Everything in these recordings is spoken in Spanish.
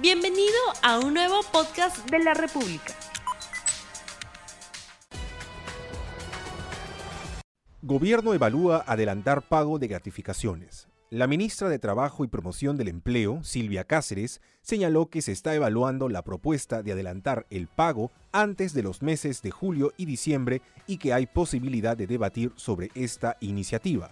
Bienvenido a un nuevo podcast de la República. Gobierno evalúa adelantar pago de gratificaciones. La ministra de Trabajo y Promoción del Empleo, Silvia Cáceres, señaló que se está evaluando la propuesta de adelantar el pago antes de los meses de julio y diciembre y que hay posibilidad de debatir sobre esta iniciativa.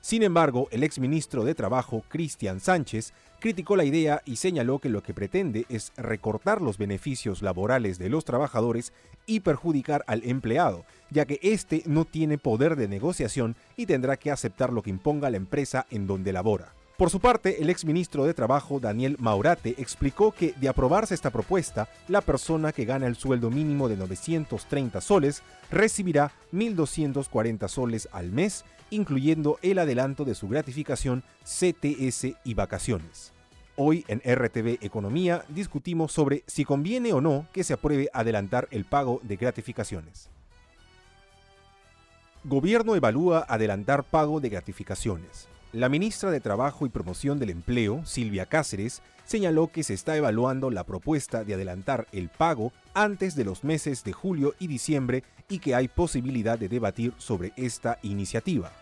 Sin embargo, el exministro de Trabajo, Cristian Sánchez, criticó la idea y señaló que lo que pretende es recortar los beneficios laborales de los trabajadores y perjudicar al empleado, ya que éste no tiene poder de negociación y tendrá que aceptar lo que imponga la empresa en donde labora. Por su parte, el exministro de Trabajo, Daniel Maurate, explicó que de aprobarse esta propuesta, la persona que gana el sueldo mínimo de 930 soles recibirá 1.240 soles al mes, incluyendo el adelanto de su gratificación, CTS y vacaciones. Hoy en RTV Economía discutimos sobre si conviene o no que se apruebe adelantar el pago de gratificaciones. Gobierno evalúa adelantar pago de gratificaciones. La ministra de Trabajo y Promoción del Empleo, Silvia Cáceres, señaló que se está evaluando la propuesta de adelantar el pago antes de los meses de julio y diciembre y que hay posibilidad de debatir sobre esta iniciativa.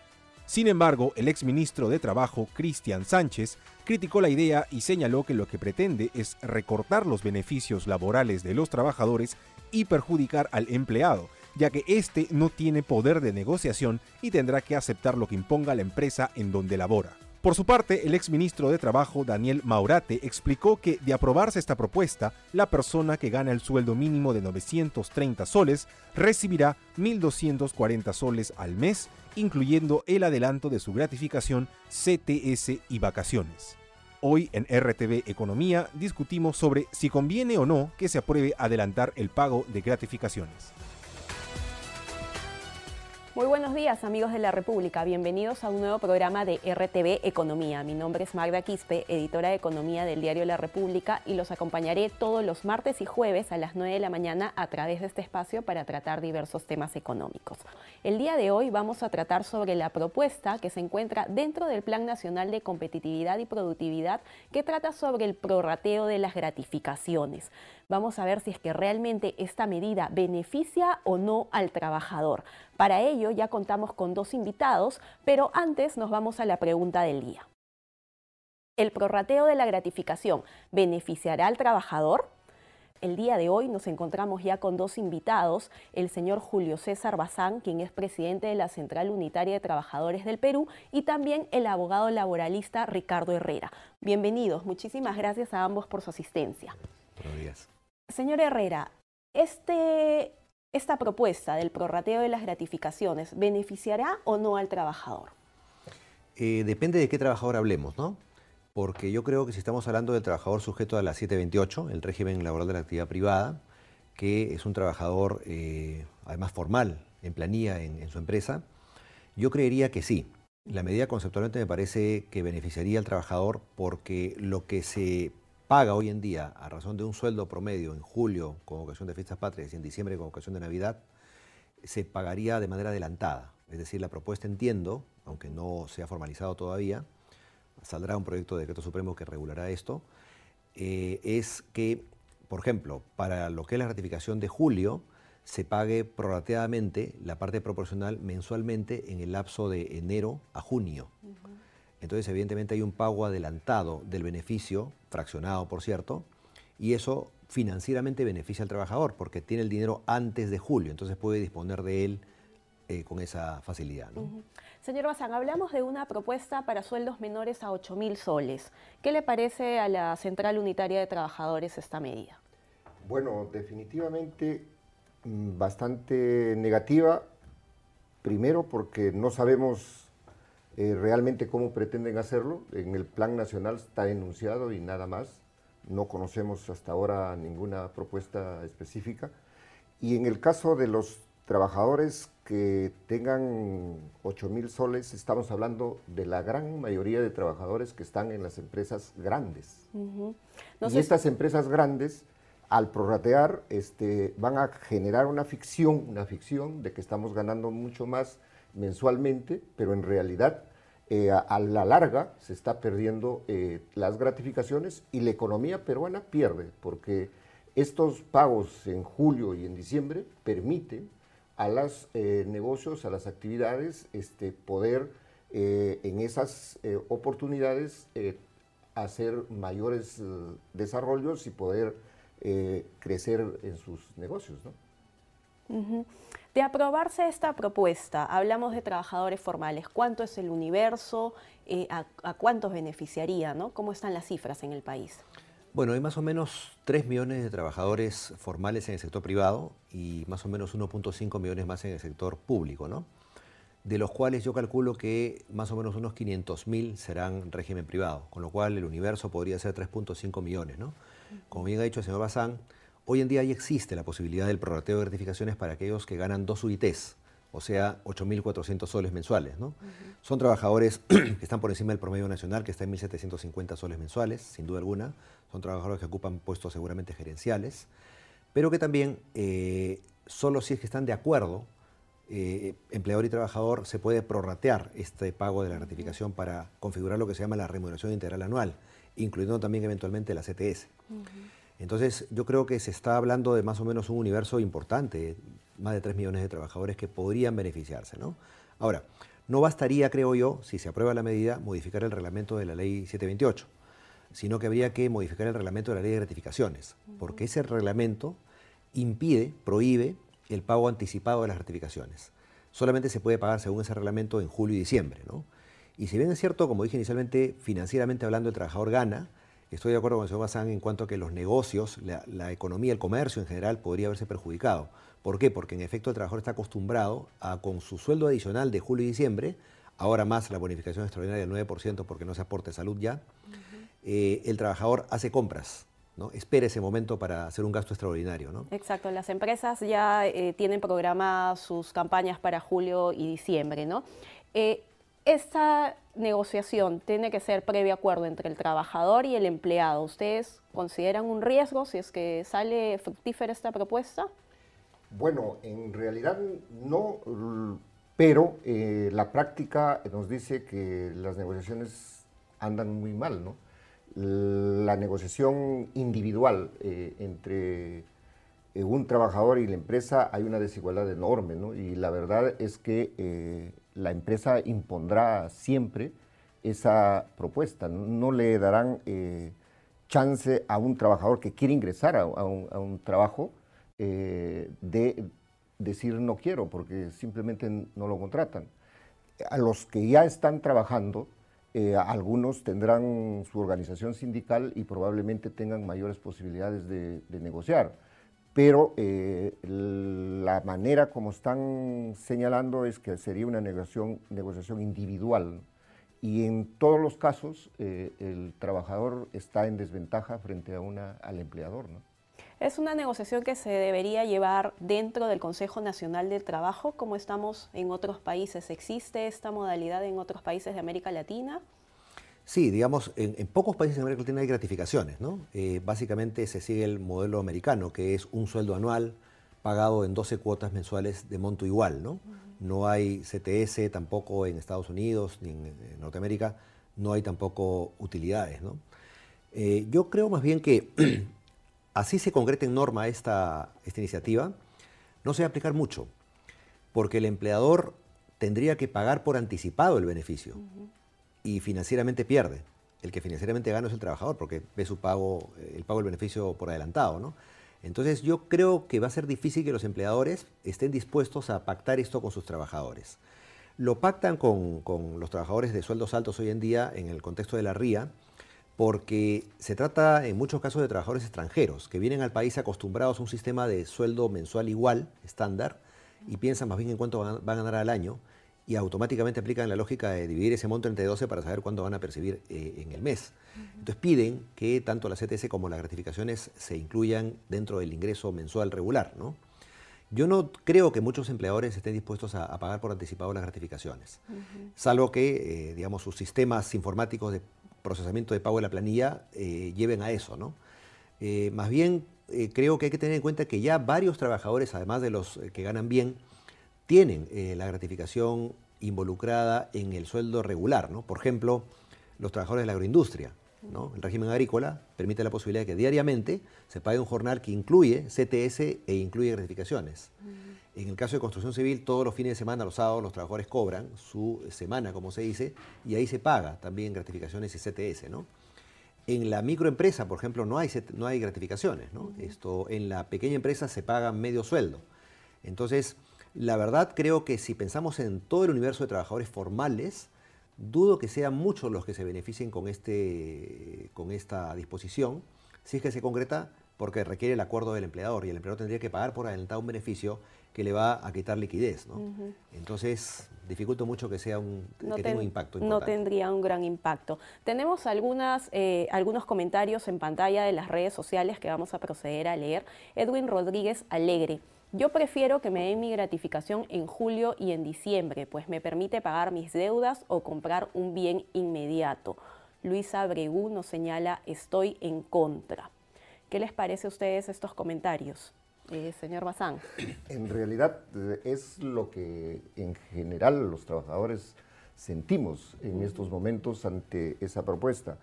Sin embargo, el exministro de Trabajo, Cristian Sánchez, criticó la idea y señaló que lo que pretende es recortar los beneficios laborales de los trabajadores y perjudicar al empleado, ya que éste no tiene poder de negociación y tendrá que aceptar lo que imponga la empresa en donde labora. Por su parte, el exministro de Trabajo, Daniel Maurate, explicó que de aprobarse esta propuesta, la persona que gana el sueldo mínimo de 930 soles recibirá 1.240 soles al mes, incluyendo el adelanto de su gratificación, CTS y vacaciones. Hoy en RTV Economía discutimos sobre si conviene o no que se apruebe adelantar el pago de gratificaciones. Muy buenos días amigos de la República, bienvenidos a un nuevo programa de RTV Economía. Mi nombre es Magda Quispe, editora de Economía del diario La República y los acompañaré todos los martes y jueves a las 9 de la mañana a través de este espacio para tratar diversos temas económicos. El día de hoy vamos a tratar sobre la propuesta que se encuentra dentro del Plan Nacional de Competitividad y Productividad que trata sobre el prorrateo de las gratificaciones. Vamos a ver si es que realmente esta medida beneficia o no al trabajador. Para ello ya contamos con dos invitados, pero antes nos vamos a la pregunta del día. ¿El prorrateo de la gratificación beneficiará al trabajador? El día de hoy nos encontramos ya con dos invitados, el señor Julio César Bazán, quien es presidente de la Central Unitaria de Trabajadores del Perú, y también el abogado laboralista Ricardo Herrera. Bienvenidos, muchísimas gracias a ambos por su asistencia. Buenos días. Señor Herrera, este, esta propuesta del prorrateo de las gratificaciones, ¿beneficiará o no al trabajador? Eh, depende de qué trabajador hablemos, ¿no? Porque yo creo que si estamos hablando del trabajador sujeto a la 728, el régimen laboral de la actividad privada, que es un trabajador eh, además formal, en planilla en, en su empresa, yo creería que sí. La medida conceptualmente me parece que beneficiaría al trabajador porque lo que se paga hoy en día a razón de un sueldo promedio en julio con ocasión de fiestas patrias y en diciembre con ocasión de Navidad, se pagaría de manera adelantada. Es decir, la propuesta entiendo, aunque no se ha formalizado todavía, saldrá un proyecto de decreto supremo que regulará esto, eh, es que, por ejemplo, para lo que es la ratificación de julio, se pague prorrateadamente la parte proporcional mensualmente en el lapso de enero a junio. Entonces, evidentemente hay un pago adelantado del beneficio, fraccionado por cierto, y eso financieramente beneficia al trabajador porque tiene el dinero antes de julio, entonces puede disponer de él eh, con esa facilidad. Señor Bazán, hablamos de una propuesta para sueldos menores a 8 mil soles. ¿Qué le parece a la Central Unitaria de Trabajadores esta medida? Bueno, definitivamente mm, bastante negativa. Primero porque no sabemos eh, realmente cómo pretenden hacerlo. En el plan nacional está enunciado y nada más. No conocemos hasta ahora ninguna propuesta específica. Y en el caso de los trabajadores que tengan 8 mil soles, estamos hablando de la gran mayoría de trabajadores que están en las empresas grandes. y estas empresas grandes, al prorratear, este, van a generar una ficción, una ficción de que estamos ganando mucho más mensualmente, pero en realidad eh, a, la larga se está perdiendo eh, las gratificaciones y la economía peruana pierde, porque estos pagos en julio y en diciembre permiten a los negocios, a las actividades, este, poder en esas oportunidades hacer mayores desarrollos y poder crecer en sus negocios. ¿no? De aprobarse esta propuesta, hablamos de trabajadores formales. ¿Cuánto es el universo? Eh, a, cuántos beneficiaría? ¿Cómo están las cifras en el país? Bueno, hay más o menos 3 millones de trabajadores formales en el sector privado y más o menos 1.5 millones más en el sector público, ¿no? De los cuales yo calculo que más o menos unos 500 mil serán régimen privado, con lo cual el universo podría ser 3.5 millones, ¿no? Como bien ha dicho el señor Bazán, Hoy en día ya existe la posibilidad del prorrateo de gratificaciones para aquellos que ganan dos UITs, o sea, 8.400 soles mensuales. ¿no? Son trabajadores que están por encima del promedio nacional, que está en 1.750 soles mensuales, sin duda alguna. Son trabajadores que ocupan puestos seguramente gerenciales, pero que también, eh, solo si es que están de acuerdo, eh, empleador y trabajador, se puede prorratear este pago de la gratificación para configurar lo que se llama la remuneración integral anual, incluyendo también eventualmente la CTS. Entonces, yo creo que se está hablando de más o menos un universo importante, más de 3 millones de trabajadores que podrían beneficiarse. ¿no? Ahora, no bastaría, creo yo, si se aprueba la medida, modificar el reglamento de la ley 728, sino que habría que modificar el reglamento de la ley de gratificaciones, porque ese reglamento impide, prohíbe el pago anticipado de las gratificaciones. Solamente se puede pagar según ese reglamento en julio y diciembre. ¿no? Y si bien es cierto, como dije inicialmente, financieramente hablando, el trabajador gana, Estoy de acuerdo con el señor Bazán en cuanto a que los negocios, la, economía, el comercio en general podría haberse perjudicado. ¿Por qué? Porque en efecto el trabajador está acostumbrado a con su sueldo adicional de julio y diciembre, ahora más la bonificación extraordinaria del 9% porque no se aporte salud ya, eh, el trabajador hace compras. ¿no? Espera ese momento para hacer un gasto extraordinario. ¿no? Exacto, las empresas ya eh, tienen programadas sus campañas para julio y diciembre. ¿no? Eh, esta negociación tiene que ser previo acuerdo entre el trabajador y el empleado. ¿Ustedes consideran un riesgo si es que sale fructífera esta propuesta? Bueno, en realidad no, pero eh, la práctica nos dice que las negociaciones andan muy mal, ¿no? La negociación individual eh, entre eh, un trabajador y la empresa hay una desigualdad enorme, ¿no? Y la verdad es que la empresa impondrá siempre esa propuesta, no, le darán eh, chance a un trabajador que quiere ingresar a, un, trabajo eh, de decir no quiero porque simplemente no lo contratan. A los que ya están trabajando, eh, algunos tendrán su organización sindical y probablemente tengan mayores posibilidades de negociar pero eh, la manera como están señalando es que sería una negociación, negociación individual y en todos los casos eh, el trabajador está en desventaja frente a una, al empleador. ¿no? ¿Es una negociación que se debería llevar dentro del Consejo Nacional del Trabajo como estamos en otros países? ¿Existe esta modalidad en otros países de América Latina? Sí, digamos, en, pocos países de América Latina hay gratificaciones, ¿no? Eh, básicamente se sigue el modelo americano, que es un sueldo anual pagado en 12 cuotas mensuales de monto igual, ¿no? No hay CTS tampoco en Estados Unidos ni en, Norteamérica, no hay tampoco utilidades, ¿no? Eh, yo creo más bien que así se concreta en norma esta, esta iniciativa, no se va a aplicar mucho, porque el empleador tendría que pagar por anticipado el beneficio y financieramente pierde. El que financieramente gana es el trabajador porque ve su pago, eh, el pago del beneficio por adelantado, ¿no? Entonces yo creo que va a ser difícil que los empleadores estén dispuestos a pactar esto con sus trabajadores. Lo pactan con, con los trabajadores de sueldos altos hoy en día en el contexto de la RIA, porque se trata en muchos casos de trabajadores extranjeros que vienen al país acostumbrados a un sistema de sueldo mensual igual, estándar, y piensan más bien en cuánto van a ganar al año y automáticamente aplican la lógica de dividir ese monto entre 12 para saber cuándo van a percibir eh, en el mes. Entonces piden que tanto la CTS como las gratificaciones se incluyan dentro del ingreso mensual regular. ¿no? Yo no creo que muchos empleadores estén dispuestos a, pagar por anticipado las gratificaciones, salvo que, eh, digamos, sus sistemas informáticos de procesamiento de pago de la planilla eh, lleven a eso. ¿no? más bien, creo que hay que tener en cuenta que ya varios trabajadores, además de los que ganan bien, tienen eh, la gratificación involucrada en el sueldo regular, ¿no? Por ejemplo, los trabajadores de la agroindustria. ¿no? El régimen agrícola permite la posibilidad de que diariamente se pague un jornal que incluye CTS e incluye gratificaciones. En el caso de construcción civil, todos los fines de semana, los sábados, los trabajadores cobran su semana, como se dice, y ahí se paga también gratificaciones y CTS. ¿no? En la microempresa, por ejemplo, no hay, no hay gratificaciones. ¿no? Esto, en la pequeña empresa se paga medio sueldo. Entonces, la verdad creo que si pensamos en todo el universo de trabajadores formales, dudo que sean muchos los que se beneficien con, este, con esta disposición, si es que se concreta porque requiere el acuerdo del empleador y el empleador tendría que pagar por adelantado un beneficio que le va a quitar liquidez. ¿no? Entonces, dificulta mucho que, sea un, que tenga un impacto No tendría un gran impacto. Tenemos algunas, eh, algunos comentarios en pantalla de las redes sociales que vamos a proceder a leer. Edwin Rodríguez Alegre. Yo prefiero que me den mi gratificación en julio y en diciembre, pues me permite pagar mis deudas o comprar un bien inmediato. Luisa Bregú nos señala, estoy en contra. ¿Qué les parece a ustedes estos comentarios, eh, señor Bazán? En realidad eh, es lo que en general los trabajadores sentimos en estos momentos ante esa propuesta,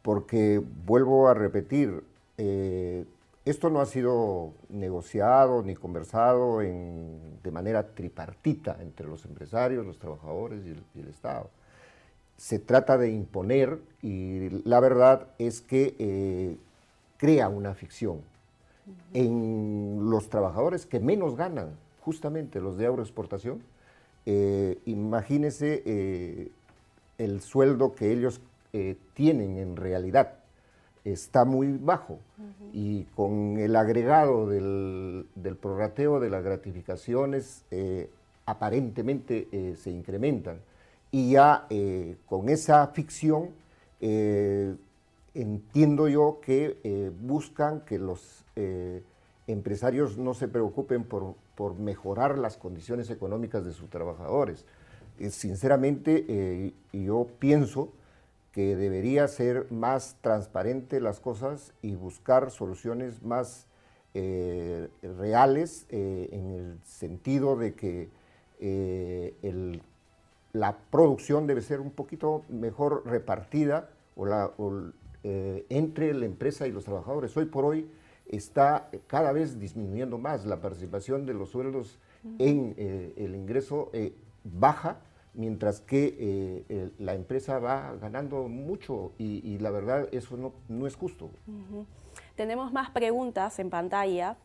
porque vuelvo a repetir, eh, esto no ha sido negociado ni conversado de manera tripartita entre los empresarios, los trabajadores y el, Estado. Se trata de imponer y la verdad es que eh, crea una ficción en los trabajadores que menos ganan, justamente los de agroexportación. Eh, imagínese eh, el sueldo que ellos tienen en realidad está muy bajo. Y con el agregado del, prorrateo de las gratificaciones eh, aparentemente eh, se incrementan. Y ya eh, con esa ficción entiendo yo que buscan que los empresarios no se preocupen por, por, mejorar las condiciones económicas de sus trabajadores. sinceramente yo pienso que debería ser más transparente las cosas y buscar soluciones más eh, reales eh, en el sentido de que eh, la producción debe ser un poquito mejor repartida o la, entre la empresa y los trabajadores. Hoy por hoy está cada vez disminuyendo más la participación de los sueldos en el ingreso baja mientras que eh, la empresa va ganando mucho y, la verdad eso no, es justo. Tenemos más preguntas en pantalla.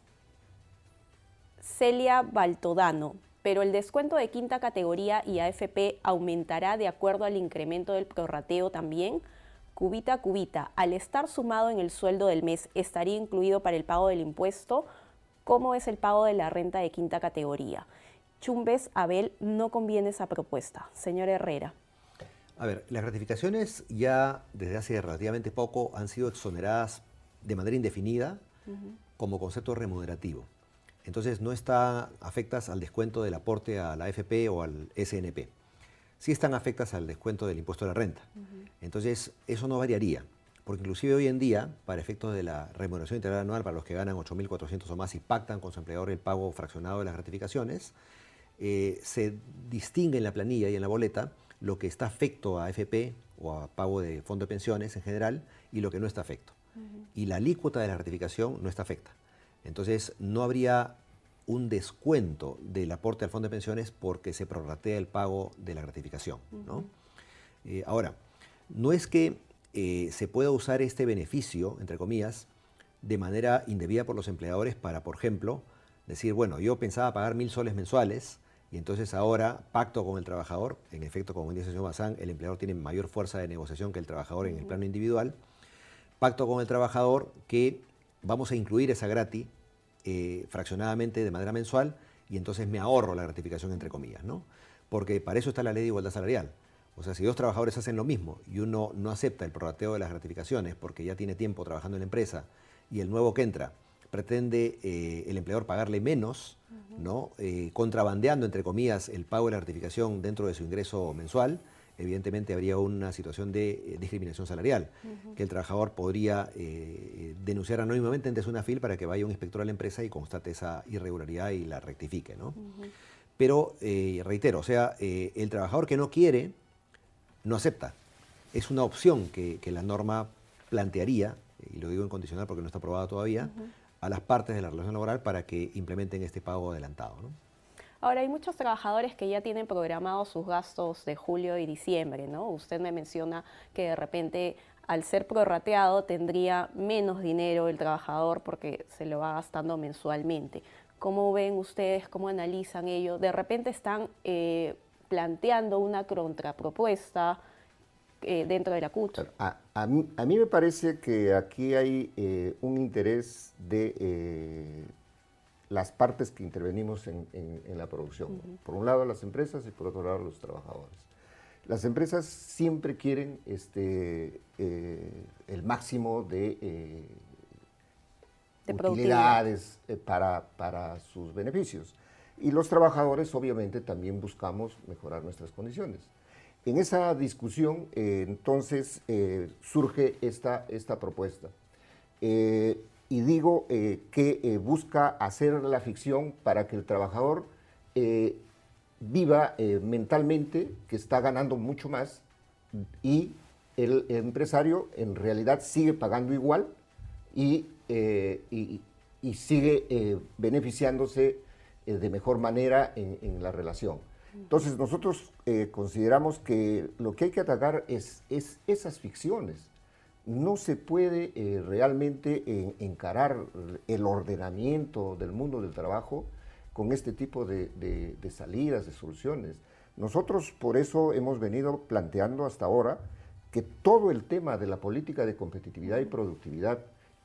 Celia Baltodano, pero el descuento de quinta categoría y AFP aumentará de acuerdo al incremento del prorrateo también. Cubita cubita, al estar sumado en el sueldo del mes, ¿estaría incluido para el pago del impuesto? ¿Cómo es el pago de la renta de quinta categoría? Chumbes, Abel, no conviene esa propuesta. Señor Herrera. A ver, las ratificaciones ya desde hace relativamente poco han sido exoneradas de manera indefinida como concepto remunerativo. Entonces no están afectas al descuento del aporte a la AFP o al SNP. Sí están afectas al descuento del impuesto a la renta. Entonces eso no variaría, porque inclusive hoy en día, para efectos de la remuneración integral anual para los que ganan 8.400 o más y pactan con su empleador el pago fraccionado de las gratificaciones, eh, se distingue en la planilla y en la boleta lo que está afecto a AFP o a pago de fondo de pensiones en general y lo que no está afecto. Y la alícuota de la ratificación no está afecta. Entonces no habría un descuento del aporte al fondo de pensiones porque se prorratea el pago de la gratificación. Eh, ahora, no es que eh, se pueda usar este beneficio, entre comillas, de manera indebida por los empleadores para, por ejemplo, decir, bueno, yo pensaba pagar mil soles mensuales, y entonces ahora, pacto con el trabajador, en efecto, como dice el señor Bazán, el empleador tiene mayor fuerza de negociación que el trabajador en el plano individual. Pacto con el trabajador que vamos a incluir esa gratis eh, fraccionadamente de manera mensual y entonces me ahorro la gratificación entre comillas, ¿no? Porque para eso está la ley de igualdad salarial. O sea, si dos trabajadores hacen lo mismo y uno no acepta el prorrateo de las gratificaciones porque ya tiene tiempo trabajando en la empresa y el nuevo que entra pretende eh, el empleador pagarle menos, ¿no? Eh, contrabandeando, entre comillas, el pago de la gratificación dentro de su ingreso mensual, evidentemente habría una situación de eh, discriminación salarial, que el trabajador podría denunciar anónimamente ante una FIL para que vaya un inspector a la empresa y constate esa irregularidad y la rectifique. ¿no? Pero, eh, reitero, o sea, eh, el trabajador que no quiere, no acepta. Es una opción que, la norma plantearía, y lo digo en condicional porque no está aprobada todavía, a las partes de la relación laboral para que implementen este pago adelantado. Ahora, hay muchos trabajadores que ya tienen programados sus gastos de julio y diciembre, ¿no? Usted me menciona que de repente al ser prorrateado tendría menos dinero el trabajador porque se lo va gastando mensualmente. ¿Cómo ven ustedes, cómo analizan ello? De repente están eh, planteando una contrapropuesta eh, dentro de la CUT. A, mí, me parece que aquí hay eh, un interés de las partes que intervenimos en, la producción. Por un lado las empresas y por otro lado los trabajadores. Las empresas siempre quieren este, eh, el máximo de, eh, utilidades eh, para, para, sus beneficios. Y los trabajadores obviamente también buscamos mejorar nuestras condiciones. En esa discusión entonces surge esta, esta propuesta. y digo que busca hacer la ficción para que el trabajador viva eh, mentalmente que está ganando mucho más y el, empresario en realidad sigue pagando igual y, eh, y, sigue eh, beneficiándose de mejor manera en, la relación. Entonces nosotros consideramos que lo que hay que atacar es, es esas ficciones. No se puede realmente encarar el ordenamiento del mundo del trabajo con este tipo de, salidas, de soluciones. Nosotros por eso hemos venido planteando hasta ahora que todo el tema de la política de competitividad y productividad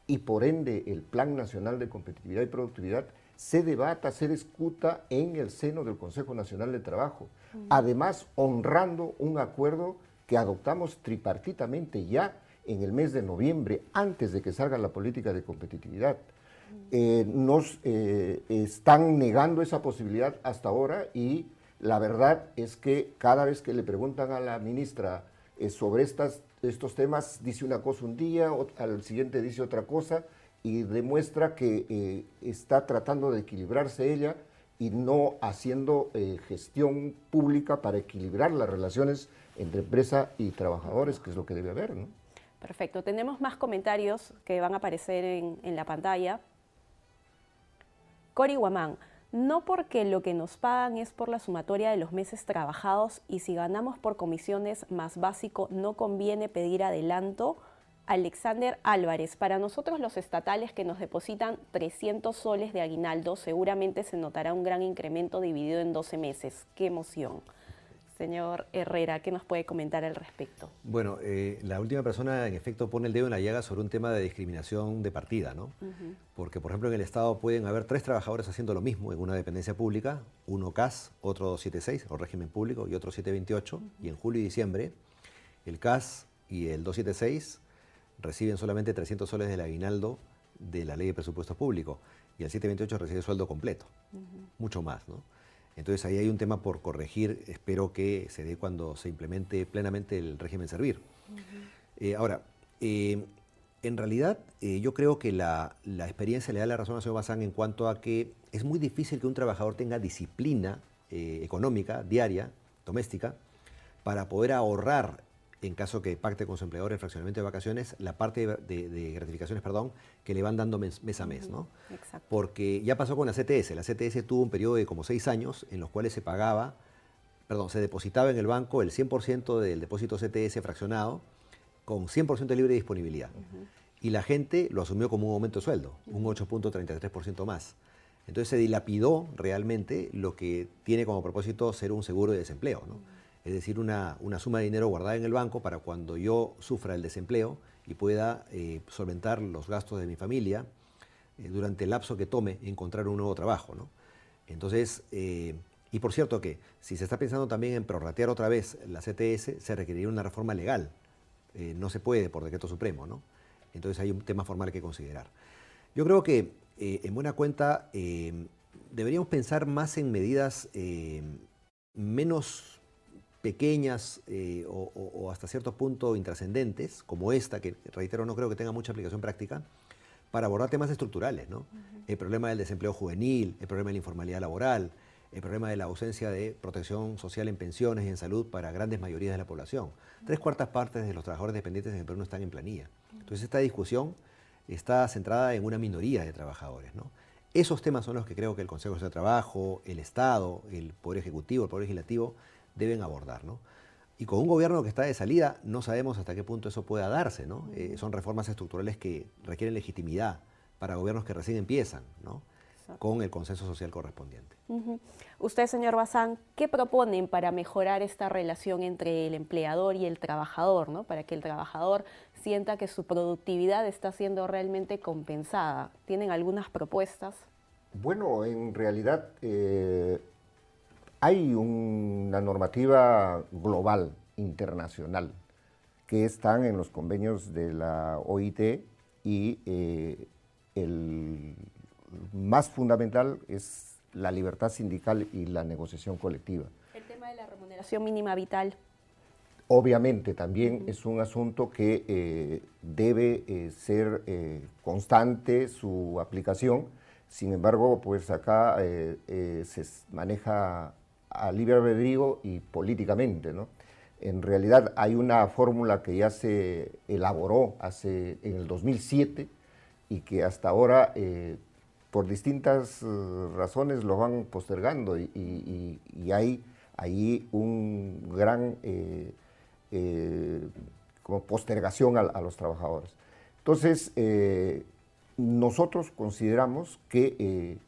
y por ende el Plan Nacional de Competitividad y Productividad se debata, se discuta en el seno del Consejo Nacional de Trabajo. Además, honrando un acuerdo que adoptamos tripartitamente ya en el mes de noviembre, antes de que salga la política de competitividad. Eh, nos eh, están negando esa posibilidad hasta ahora y la verdad es que cada vez que le preguntan a la ministra eh, sobre estas, estos temas, dice una cosa un día, al siguiente dice otra cosa y demuestra que está tratando de equilibrarse ella y no haciendo gestión pública para equilibrar las relaciones entre empresa y trabajadores, que es lo que debe haber. ¿no? Perfecto. Tenemos más comentarios que van a aparecer en, en la pantalla. Cori Guamán, no porque lo que nos pagan es por la sumatoria de los meses trabajados y si ganamos por comisiones más básico no conviene pedir adelanto. Alexander Álvarez, para nosotros los estatales que nos depositan 300 soles de aguinaldo seguramente se notará un gran incremento dividido en 12 meses. ¡Qué emoción! Señor Herrera, ¿qué nos puede comentar al respecto? Bueno, eh, la última persona en efecto pone el dedo en la llaga sobre un tema de discriminación de partida, ¿no? Porque, por ejemplo, en el Estado pueden haber tres trabajadores haciendo lo mismo en una dependencia pública, uno CAS, otro 276, o régimen público, y otro 728, y en julio y diciembre el CAS y el 276 reciben solamente 300 soles del aguinaldo de la ley de presupuestos públicos, y el 728 recibe sueldo completo, mucho más, ¿no? Entonces ahí hay un tema por corregir, espero que se dé cuando se implemente plenamente el régimen servir. Eh, ahora, eh, en realidad eh, yo creo que la, experiencia le da la razón a señor Bazán en cuanto a que es muy difícil que un trabajador tenga disciplina económica, diaria, doméstica, para poder ahorrar en caso que pacte con su empleador el fraccionamiento de vacaciones, la parte de, gratificaciones, perdón, que le van dando mes, a mes, ¿no? Exacto. Porque ya pasó con la CTS. La CTS tuvo un periodo de como seis años en los cuales se pagaba, perdón, se depositaba en el banco el 100% del depósito CTS fraccionado con 100% de libre disponibilidad. Y la gente lo asumió como un aumento de sueldo, un 8.33% más. Entonces se dilapidó realmente lo que tiene como propósito ser un seguro de desempleo, ¿no? Es decir, una, suma de dinero guardada en el banco para cuando yo sufra el desempleo y pueda eh, solventar los gastos de mi familia eh, durante el lapso que tome encontrar un nuevo trabajo. ¿no? Entonces, eh, y por cierto que si se está pensando también en prorratear otra vez la CTS, se requeriría una reforma legal. no se puede por decreto supremo, ¿no? Entonces hay un tema formal que considerar. Yo creo que, en buena cuenta, deberíamos pensar más en medidas menos pequeñas eh, o, hasta cierto punto intrascendentes, como esta, que reitero no creo que tenga mucha aplicación práctica, para abordar temas estructurales, ¿no? El problema del desempleo juvenil, el problema de la informalidad laboral, el problema de la ausencia de protección social en pensiones y en salud para grandes mayorías de la población. Tres cuartas partes de los trabajadores dependientes en el Perú no están en planilla. Entonces esta discusión está centrada en una minoría de trabajadores. ¿no? Esos temas son los que creo que el Consejo de Trabajo, el Estado, el Poder Ejecutivo, el Poder Legislativo deben abordar. ¿no? Y con un gobierno que está de salida, no sabemos hasta qué punto eso pueda darse. ¿no? Eh, son reformas estructurales que requieren legitimidad para gobiernos que recién empiezan, ¿no? con el consenso social correspondiente. Usted, señor Bazán, ¿qué proponen para mejorar esta relación entre el empleador y el trabajador, ¿no? para que el trabajador sienta que su productividad está siendo realmente compensada? ¿Tienen algunas propuestas? Bueno, en realidad eh, hay una normativa global, internacional, que están en los convenios de la OIT y eh, el más fundamental es la libertad sindical y la negociación colectiva. El tema de la remuneración mínima vital. Obviamente también es un asunto que eh, debe eh, ser constante su aplicación, sin embargo, pues acá se maneja a libre albedrío y políticamente, ¿no? En realidad hay una fórmula que ya se elaboró hace, en el 2007 y que hasta ahora por distintas eh, razones lo van postergando y, hay ahí un gran eh, eh, como postergación a, los trabajadores. Entonces, nosotros consideramos que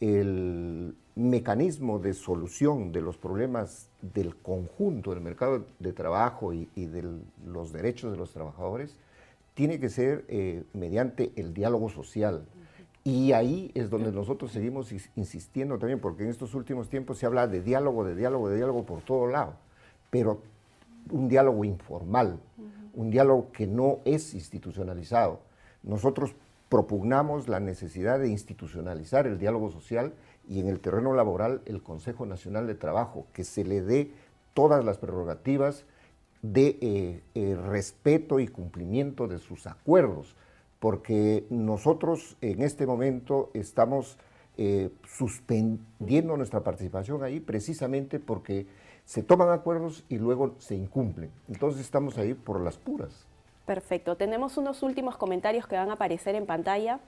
el mecanismo de solución de los problemas del conjunto del mercado de trabajo y, de los derechos de los trabajadores tiene que ser mediante el diálogo social, y ahí es donde nosotros seguimos insistiendo también, porque en estos últimos tiempos se habla de diálogo, de diálogo, de diálogo por todo lado, pero un diálogo informal, un diálogo que no es institucionalizado. Nosotros propugnamos la necesidad de institucionalizar el diálogo social y en el terreno laboral el Consejo Nacional de Trabajo, que se le dé todas las prerrogativas de eh, eh, respeto y cumplimiento de sus acuerdos porque nosotros en este momento estamos eh, suspendiendo nuestra participación ahí precisamente porque se toman acuerdos y luego se incumplen. Entonces estamos ahí por las puras. Perfecto. Tenemos unos últimos comentarios que van a aparecer en pantalla.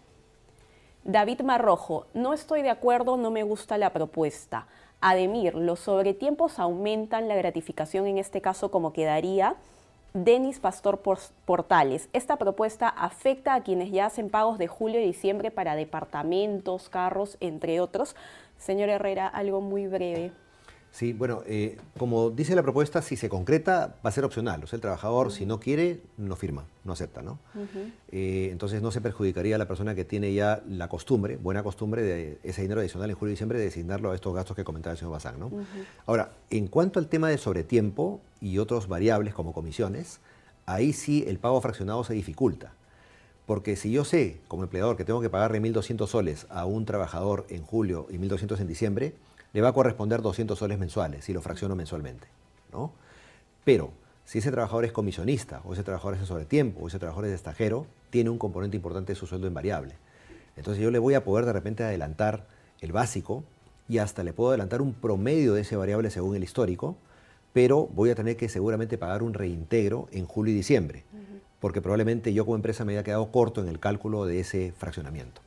David Marrojo, no estoy de acuerdo, no me gusta la propuesta. Ademir, los sobretiempos aumentan la gratificación, en este caso como quedaría Denis Pastor Portales. Esta propuesta afecta a quienes ya hacen pagos de julio y diciembre para departamentos, carros, entre otros. Señor Herrera, algo muy breve. Sí, bueno, eh, como dice la propuesta, si se concreta va a ser opcional. O sea, el trabajador, si no quiere, no firma, no acepta, ¿no? Eh, entonces no se perjudicaría a la persona que tiene ya la costumbre, buena costumbre, de ese dinero adicional en julio y diciembre, de designarlo a estos gastos que comentaba el señor Bazán, ¿no? Ahora, en cuanto al tema de sobretiempo y otros variables como comisiones, ahí sí el pago fraccionado se dificulta. Porque si yo sé, como empleador, que tengo que pagarle 1.200 soles a un trabajador en julio y 1.200 en diciembre, le va a corresponder 200 soles mensuales si lo fracciono mensualmente. ¿no? Pero si ese trabajador es comisionista, o ese trabajador es sobre tiempo, o ese trabajador es estajero, tiene un componente importante de su sueldo en variable. Entonces yo le voy a poder de repente adelantar el básico y hasta le puedo adelantar un promedio de ese variable según el histórico, pero voy a tener que seguramente pagar un reintegro en julio y diciembre, porque probablemente yo como empresa me haya quedado corto en el cálculo de ese fraccionamiento.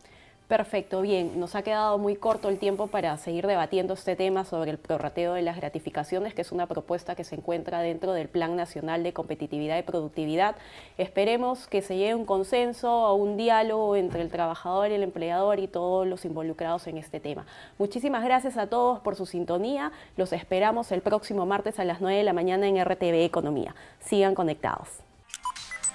Perfecto, bien. Nos ha quedado muy corto el tiempo para seguir debatiendo este tema sobre el prorrateo de las gratificaciones, que es una propuesta que se encuentra dentro del Plan Nacional de Competitividad y Productividad. Esperemos que se llegue a un consenso, a un diálogo entre el trabajador, el empleador y todos los involucrados en este tema. Muchísimas gracias a todos por su sintonía. Los esperamos el próximo martes a las 9 de la mañana en RTV Economía. Sigan conectados.